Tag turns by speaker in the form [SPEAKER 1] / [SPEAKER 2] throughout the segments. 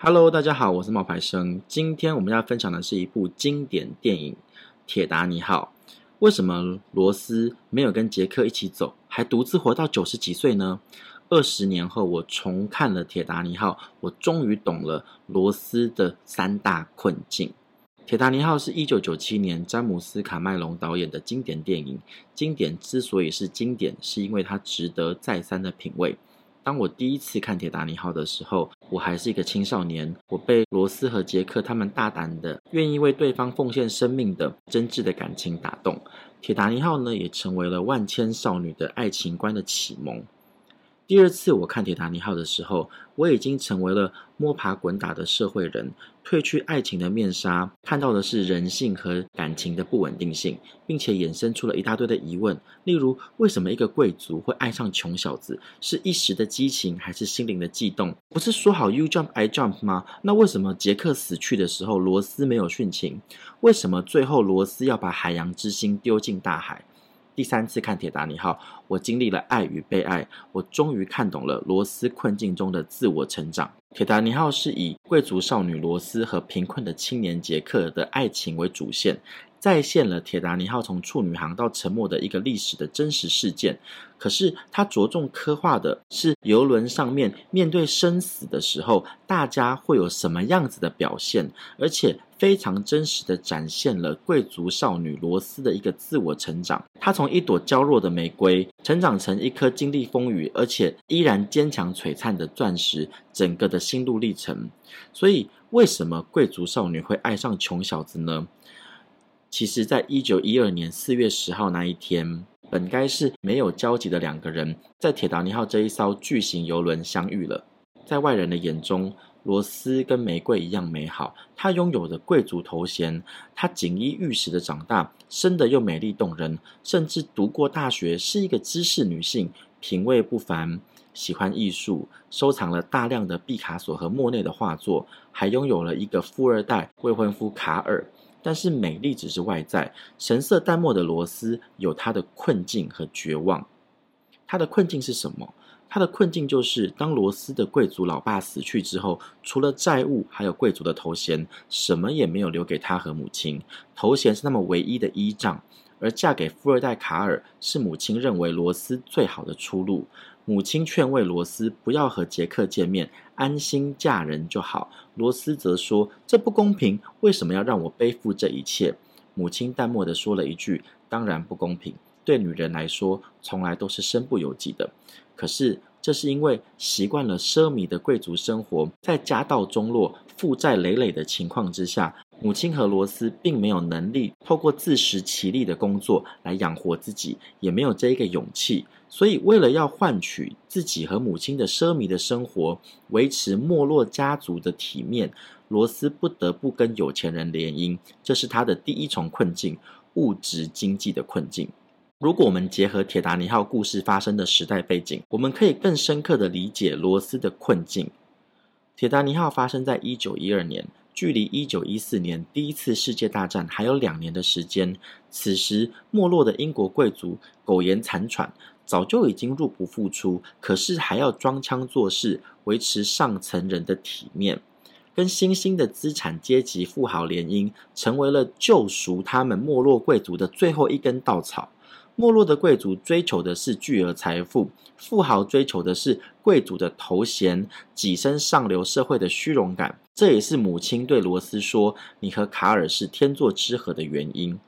[SPEAKER 1] Hello，大家好，我是冒牌生。今天我们要分享的是一部经典电影《铁达尼号》。为什么罗斯没有跟杰克一起走，还独自活到九十几岁呢？二十年后，我重看了《铁达尼号》，我终于懂了罗斯的三大困境。《铁达尼号》是一九九七年詹姆斯·卡麦隆导演的经典电影。经典之所以是经典，是因为它值得再三的品味。当我第一次看《铁达尼号》的时候，我还是一个青少年，我被罗斯和杰克他们大胆的、愿意为对方奉献生命的真挚的感情打动。《铁达尼号》呢，也成为了万千少女的爱情观的启蒙。第二次我看《铁达尼号》的时候，我已经成为了摸爬滚打的社会人，褪去爱情的面纱，看到的是人性和感情的不稳定性，并且衍生出了一大堆的疑问，例如为什么一个贵族会爱上穷小子？是一时的激情，还是心灵的悸动？不是说好 You jump, I jump 吗？那为什么杰克死去的时候，罗斯没有殉情？为什么最后罗斯要把海洋之心丢进大海？第三次看《铁达尼号》，我经历了爱与被爱，我终于看懂了罗斯困境中的自我成长。《铁达尼号》是以贵族少女罗斯和贫困的青年杰克的爱情为主线。再现了铁达尼号从处女航到沉没的一个历史的真实事件，可是它着重刻画的是游轮上面面对生死的时候，大家会有什么样子的表现，而且非常真实的展现了贵族少女罗斯的一个自我成长。她从一朵娇弱的玫瑰，成长成一颗经历风雨而且依然坚强璀璨的钻石，整个的心路历程。所以，为什么贵族少女会爱上穷小子呢？其实，在一九一二年四月十号那一天，本该是没有交集的两个人，在铁达尼号这一艘巨型游轮相遇了。在外人的眼中，罗斯跟玫瑰一样美好，她拥有着贵族头衔，她锦衣玉食的长大，生得又美丽动人，甚至读过大学，是一个知识女性，品味不凡，喜欢艺术，收藏了大量的毕卡索和莫内的画作，还拥有了一个富二代未婚夫卡尔。但是美丽只是外在，神色淡漠的罗斯有她的困境和绝望。她的困境是什么？他的困境就是，当罗斯的贵族老爸死去之后，除了债务，还有贵族的头衔，什么也没有留给他和母亲。头衔是他们唯一的依仗。而嫁给富二代卡尔是母亲认为罗斯最好的出路。母亲劝慰罗斯不要和杰克见面，安心嫁人就好。罗斯则说：“这不公平，为什么要让我背负这一切？”母亲淡漠地说了一句：“当然不公平，对女人来说，从来都是身不由己的。可是这是因为习惯了奢靡的贵族生活，在家道中落、负债累累的情况之下。”母亲和罗斯并没有能力透过自食其力的工作来养活自己，也没有这一个勇气。所以，为了要换取自己和母亲的奢靡的生活，维持没落家族的体面，罗斯不得不跟有钱人联姻。这是他的第一重困境——物质经济的困境。如果我们结合铁达尼号故事发生的时代背景，我们可以更深刻地理解罗斯的困境。铁达尼号发生在一九一二年。距离一九一四年第一次世界大战还有两年的时间，此时没落的英国贵族苟延残喘，早就已经入不敷出，可是还要装腔作势，维持上层人的体面，跟新兴的资产阶级富豪联姻，成为了救赎他们没落贵族的最后一根稻草。没落的贵族追求的是巨额财富，富豪追求的是贵族的头衔，跻身上流社会的虚荣感。这也是母亲对罗斯说：“你和卡尔是天作之合”的原因。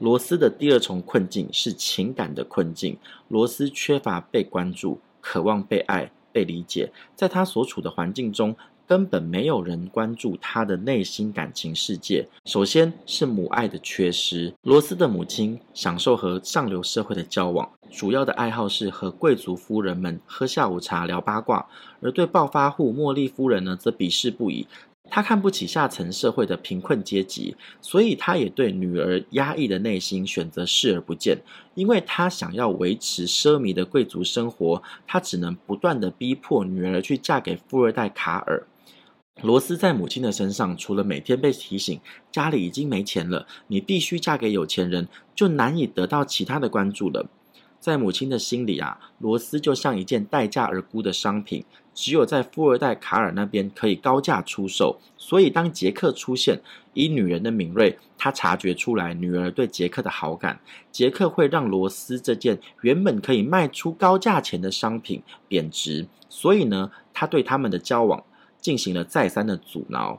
[SPEAKER 1] 罗斯的第二重困境是情感的困境。罗斯缺乏被关注，渴望被爱、被理解，在他所处的环境中。根本没有人关注他的内心感情世界。首先是母爱的缺失。罗斯的母亲享受和上流社会的交往，主要的爱好是和贵族夫人们喝下午茶、聊八卦；而对暴发户茉莉夫人呢，则鄙视不已。他看不起下层社会的贫困阶级，所以他也对女儿压抑的内心选择视而不见。因为他想要维持奢靡的贵族生活，他只能不断地逼迫女儿去嫁给富二代卡尔。罗斯在母亲的身上，除了每天被提醒家里已经没钱了，你必须嫁给有钱人，就难以得到其他的关注了。在母亲的心里啊，罗斯就像一件待价而沽的商品，只有在富二代卡尔那边可以高价出售。所以，当杰克出现，以女人的敏锐，他察觉出来女儿对杰克的好感，杰克会让罗斯这件原本可以卖出高价钱的商品贬值。所以呢，他对他们的交往进行了再三的阻挠。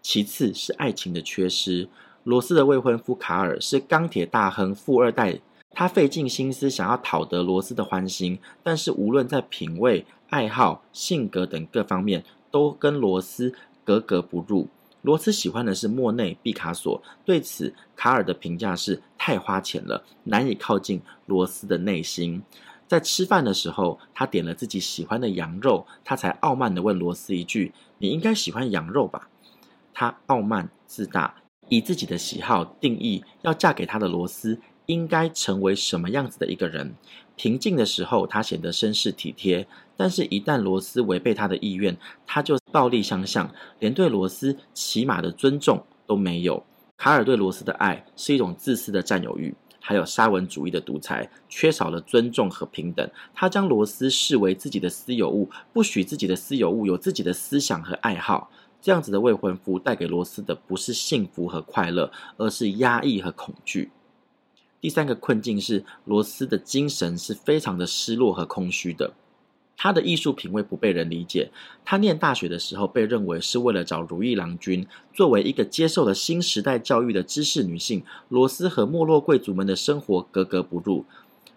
[SPEAKER 1] 其次是爱情的缺失，罗斯的未婚夫卡尔是钢铁大亨富二代。他费尽心思想要讨得罗斯的欢心，但是无论在品味、爱好、性格等各方面，都跟罗斯格格不入。罗斯喜欢的是莫内、毕卡索，对此卡尔的评价是太花钱了，难以靠近罗斯的内心。在吃饭的时候，他点了自己喜欢的羊肉，他才傲慢地问罗斯一句：“你应该喜欢羊肉吧？”他傲慢自大，以自己的喜好定义要嫁给他的罗斯。应该成为什么样子的一个人？平静的时候，他显得绅士体贴；但是，一旦罗斯违背他的意愿，他就暴力相向，连对罗斯起码的尊重都没有。卡尔对罗斯的爱是一种自私的占有欲，还有沙文主义的独裁，缺少了尊重和平等。他将罗斯视为自己的私有物，不许自己的私有物有自己的思想和爱好。这样子的未婚夫带给罗斯的不是幸福和快乐，而是压抑和恐惧。第三个困境是，罗斯的精神是非常的失落和空虚的。她的艺术品味不被人理解。她念大学的时候被认为是为了找如意郎君。作为一个接受了新时代教育的知识女性，罗斯和没落贵族们的生活格格不入。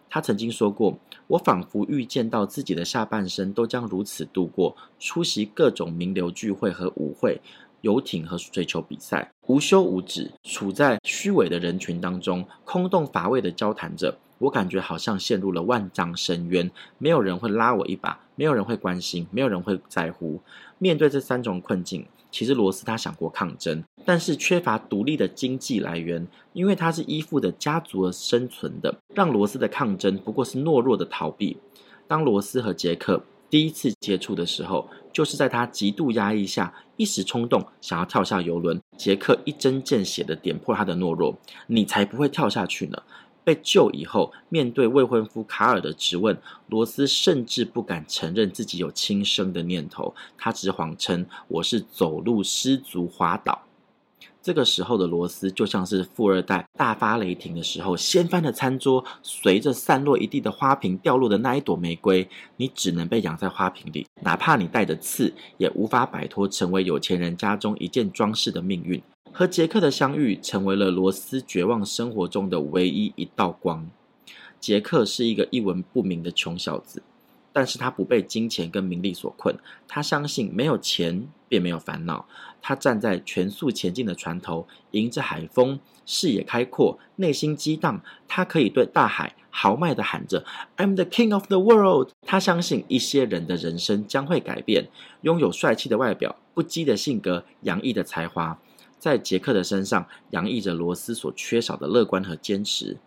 [SPEAKER 1] 她曾经说过：“我仿佛预见到自己的下半生都将如此度过，出席各种名流聚会和舞会。”游艇和水球比赛无休无止，处在虚伪的人群当中，空洞乏味的交谈着。我感觉好像陷入了万丈深渊，没有人会拉我一把，没有人会关心，没有人会在乎。面对这三种困境，其实罗斯他想过抗争，但是缺乏独立的经济来源，因为他是依附的家族而生存的，让罗斯的抗争不过是懦弱的逃避。当罗斯和杰克第一次接触的时候，就是在他极度压抑下，一时冲动想要跳下游轮。杰克一针见血的点破他的懦弱：“你才不会跳下去呢！”被救以后，面对未婚夫卡尔的质问，罗斯甚至不敢承认自己有轻生的念头，他只谎称：“我是走路失足滑倒。”这个时候的罗斯就像是富二代大发雷霆的时候，掀翻的餐桌，随着散落一地的花瓶掉落的那一朵玫瑰，你只能被养在花瓶里，哪怕你带着刺，也无法摆脱成为有钱人家中一件装饰的命运。和杰克的相遇，成为了罗斯绝望生活中的唯一一道光。杰克是一个一文不名的穷小子。但是他不被金钱跟名利所困，他相信没有钱便没有烦恼。他站在全速前进的船头，迎着海风，视野开阔，内心激荡。他可以对大海豪迈地喊着：“I'm the king of the world。”他相信一些人的人生将会改变。拥有帅气的外表、不羁的性格、洋溢的才华，在杰克的身上洋溢着罗斯所缺少的乐观和坚持。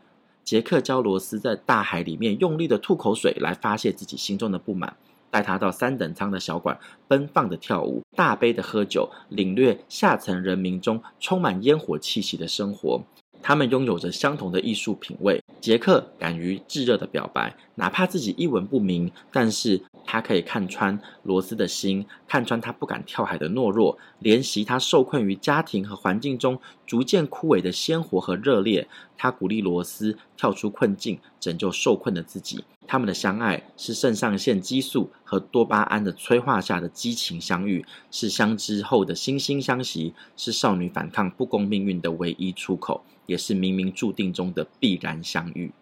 [SPEAKER 1] 杰克教罗斯在大海里面用力的吐口水来发泄自己心中的不满，带他到三等舱的小馆奔放的跳舞，大杯的喝酒，领略下层人民中充满烟火气息的生活。他们拥有着相同的艺术品味。杰克敢于炙热的表白，哪怕自己一文不名，但是他可以看穿罗斯的心，看穿他不敢跳海的懦弱，怜惜他受困于家庭和环境中逐渐枯萎的鲜活和热烈。他鼓励罗斯跳出困境，拯救受困的自己。他们的相爱是肾上腺激素和多巴胺的催化下的激情相遇，是相知后的惺惺相惜，是少女反抗不公命运的唯一出口，也是冥冥注定中的必然相遇。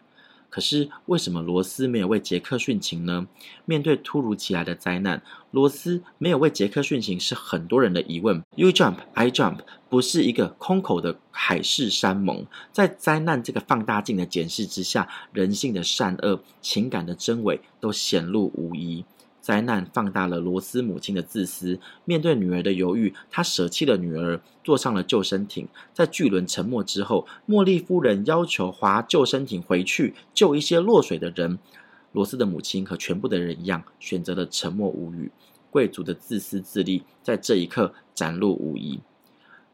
[SPEAKER 1] 可是，为什么罗斯没有为杰克殉情呢？面对突如其来的灾难，罗斯没有为杰克殉情是很多人的疑问。You jump, I jump，不是一个空口的海誓山盟。在灾难这个放大镜的检视之下，人性的善恶、情感的真伪都显露无遗。灾难放大了罗斯母亲的自私。面对女儿的犹豫，她舍弃了女儿，坐上了救生艇。在巨轮沉没之后，茉莉夫人要求划救生艇回去救一些落水的人。罗斯的母亲和全部的人一样，选择了沉默无语。贵族的自私自利在这一刻展露无遗。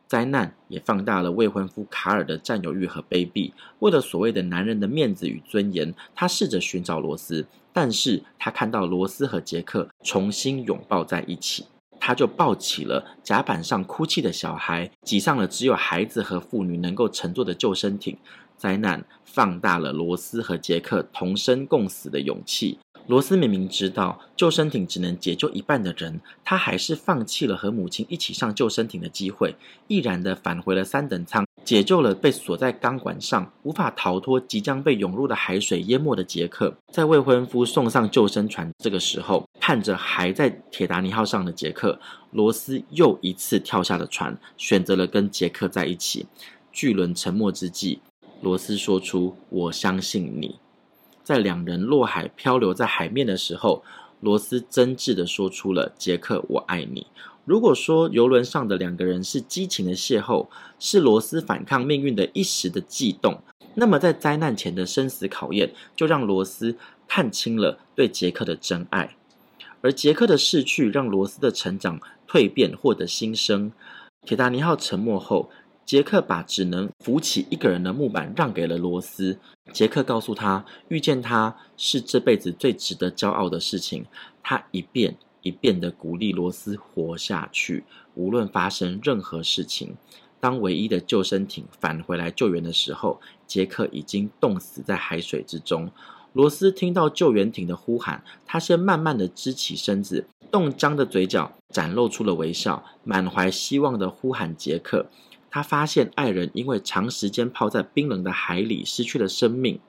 [SPEAKER 1] 灾难也放大了未婚夫卡尔的占有欲和卑鄙。为了所谓的男人的面子与尊严，他试着寻找罗斯，但是他看到罗斯和杰克重新拥抱在一起，他就抱起了甲板上哭泣的小孩，挤上了只有孩子和妇女能够乘坐的救生艇。灾难放大了罗斯和杰克同生共死的勇气。罗斯明明知道救生艇只能解救一半的人，他还是放弃了和母亲一起上救生艇的机会，毅然地返回了三等舱，解救了被锁在钢管上无法逃脱、即将被涌入的海水淹没的杰克。在未婚夫送上救生船这个时候，看着还在铁达尼号上的杰克，罗斯又一次跳下了船，选择了跟杰克在一起。巨轮沉没之际。罗斯说出：“我相信你。”在两人落海漂流在海面的时候，罗斯真挚地说出了：“杰克，我爱你。”如果说游轮上的两个人是激情的邂逅，是罗斯反抗命运的一时的悸动，那么在灾难前的生死考验，就让罗斯看清了对杰克的真爱。而杰克的逝去，让罗斯的成长蜕变获得新生。铁达尼号沉没后。杰克把只能扶起一个人的木板让给了罗斯。杰克告诉他，遇见他是这辈子最值得骄傲的事情。他一遍一遍的鼓励罗斯活下去，无论发生任何事情。当唯一的救生艇返回来救援的时候，杰克已经冻死在海水之中。罗斯听到救援艇的呼喊，他先慢慢的支起身子，冻僵的嘴角展露出了微笑，满怀希望的呼喊杰克。他发现爱人因为长时间泡在冰冷的海里失去了生命，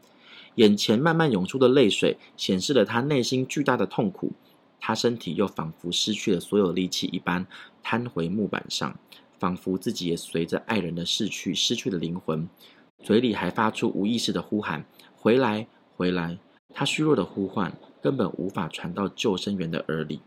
[SPEAKER 1] 眼前慢慢涌出的泪水显示了他内心巨大的痛苦。他身体又仿佛失去了所有力气一般，瘫回木板上，仿佛自己也随着爱人的逝去失去了灵魂，嘴里还发出无意识的呼喊：“回来，回来！”他虚弱的呼唤根本无法传到救生员的耳里。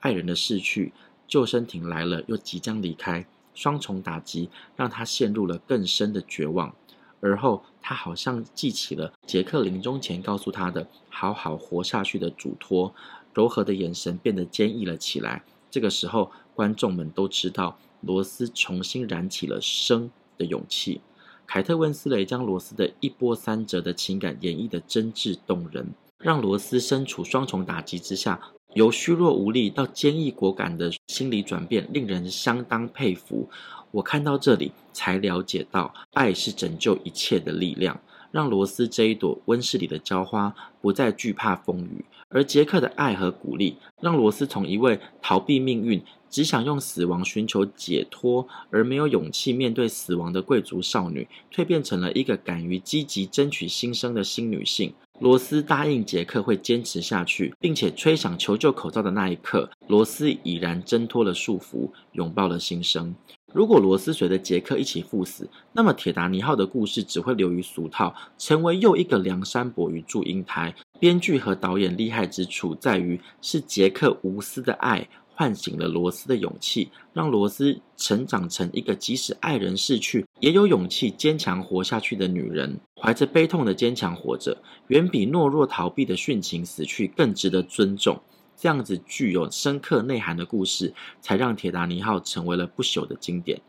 [SPEAKER 1] 爱人的逝去，救生艇来了又即将离开。双重打击让他陷入了更深的绝望，而后他好像记起了杰克临终前告诉他的“好好活下去”的嘱托，柔和的眼神变得坚毅了起来。这个时候，观众们都知道罗斯重新燃起了生的勇气。凯特温斯雷将罗斯的一波三折的情感演绎得真挚动人，让罗斯身处双重打击之下。由虚弱无力到坚毅果敢的心理转变，令人相当佩服。我看到这里，才了解到爱是拯救一切的力量，让罗斯这一朵温室里的娇花不再惧怕风雨。而杰克的爱和鼓励，让罗斯从一位逃避命运、只想用死亡寻求解脱而没有勇气面对死亡的贵族少女，蜕变成了一个敢于积极争取新生的新女性。罗斯答应杰克会坚持下去，并且吹响求救口哨的那一刻，罗斯已然挣脱了束缚，拥抱了新生。如果罗斯随着杰克一起赴死，那么铁达尼号的故事只会流于俗套，成为又一个梁山伯与祝英台。编剧和导演厉害之处在于，是杰克无私的爱。唤醒了罗斯的勇气，让罗斯成长成一个即使爱人逝去，也有勇气坚强活下去的女人。怀着悲痛的坚强活着，远比懦弱逃避的殉情死去更值得尊重。这样子具有深刻内涵的故事，才让铁达尼号成为了不朽的经典。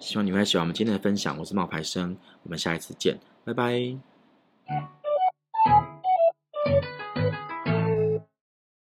[SPEAKER 1] 希望你会喜欢我们今天的分享。我是冒牌生，我们下一次见，拜拜。